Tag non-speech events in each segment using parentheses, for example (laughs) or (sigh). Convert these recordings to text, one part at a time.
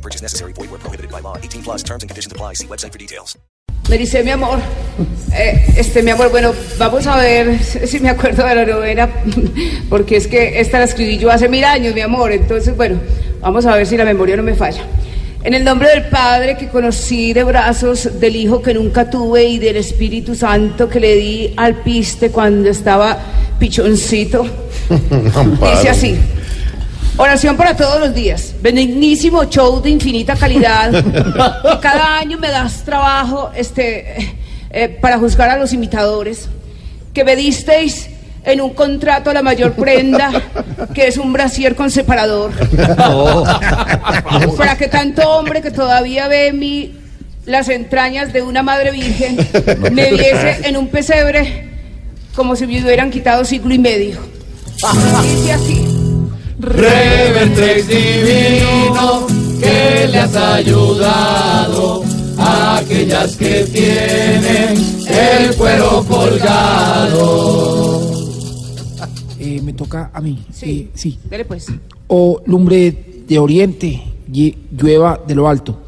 No purchase necessary. Void where prohibited by law. 18 plus terms and conditions apply. See website for details. Me dice, mi amor, eh, este, mi amor, bueno, vamos a ver si me acuerdo de la novela, porque es que esta la escribí yo hace mil años, mi amor, entonces, bueno, vamos a ver si la memoria no me falla. En el nombre del Padre que conocí de brazos, del Hijo que nunca tuve y del Espíritu Santo que le di al piste cuando estaba pichoncito, (laughs) dice así. Oración para todos los días. Benignísimo show de infinita calidad. que (laughs) cada año me das trabajo este, eh, para juzgar a los imitadores. Que me disteis en un contrato la mayor prenda, que es un brasier con separador. Para que tanto hombre que todavía ve en mí las entrañas de una madre virgen me viese en un pesebre como si me hubieran quitado siglo y medio. Dice así. Reventex divino, que le has ayudado a aquellas que tienen el cuero colgado. (laughs) Eh, me toca a mí. Sí. Eh, sí. Dele pues. O lumbre de oriente, llueva de lo alto.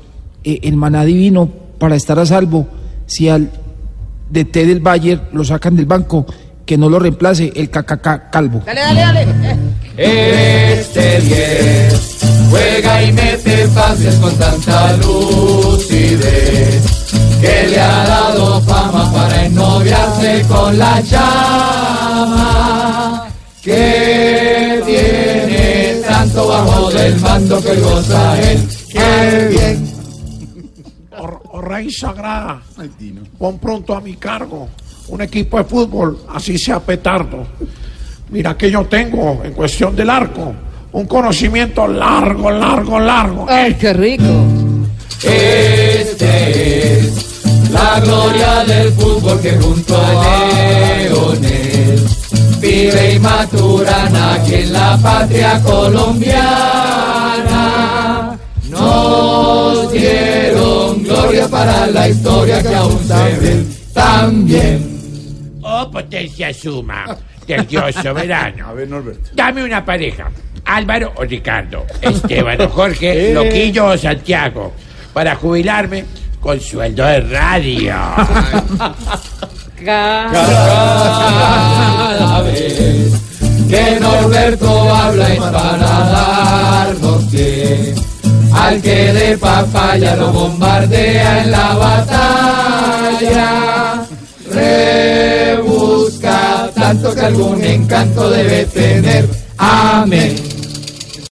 Eh, el maná divino para estar a salvo. Si al de té del Bayer lo sacan del banco, que no lo reemplace el cacaca calvo. Dale, dale, dale. Este 10 juega y mete pases con tanta lucidez que le ha dado fama para ennoviarse con la llama que tiene tanto bajo del mando que goza él. ¡Qué bien! Oh, oh, Rey Sagrada, pon pronto a mi cargo un equipo de fútbol, así sea petardo. Mira que yo tengo en cuestión del arco un conocimiento largo, largo, largo. Ay, qué rico. Este es la gloria del fútbol que junto a Leonel vive y maturan aquí en la patria colombiana. Nos dieron gloria para la historia que aún se potencia suma del Dios (laughs) soberano. A ver, Norbert. Dame una pareja. Álvaro o Ricardo. Esteban o Jorge. (laughs) Loquillo o Santiago. Para jubilarme con sueldo de radio. (laughs) Cada vez que Norberto habla es para darnos que al que de papaya lo bombardea en la batalla. Rebusca tanto que algún encanto debe tener. Amén.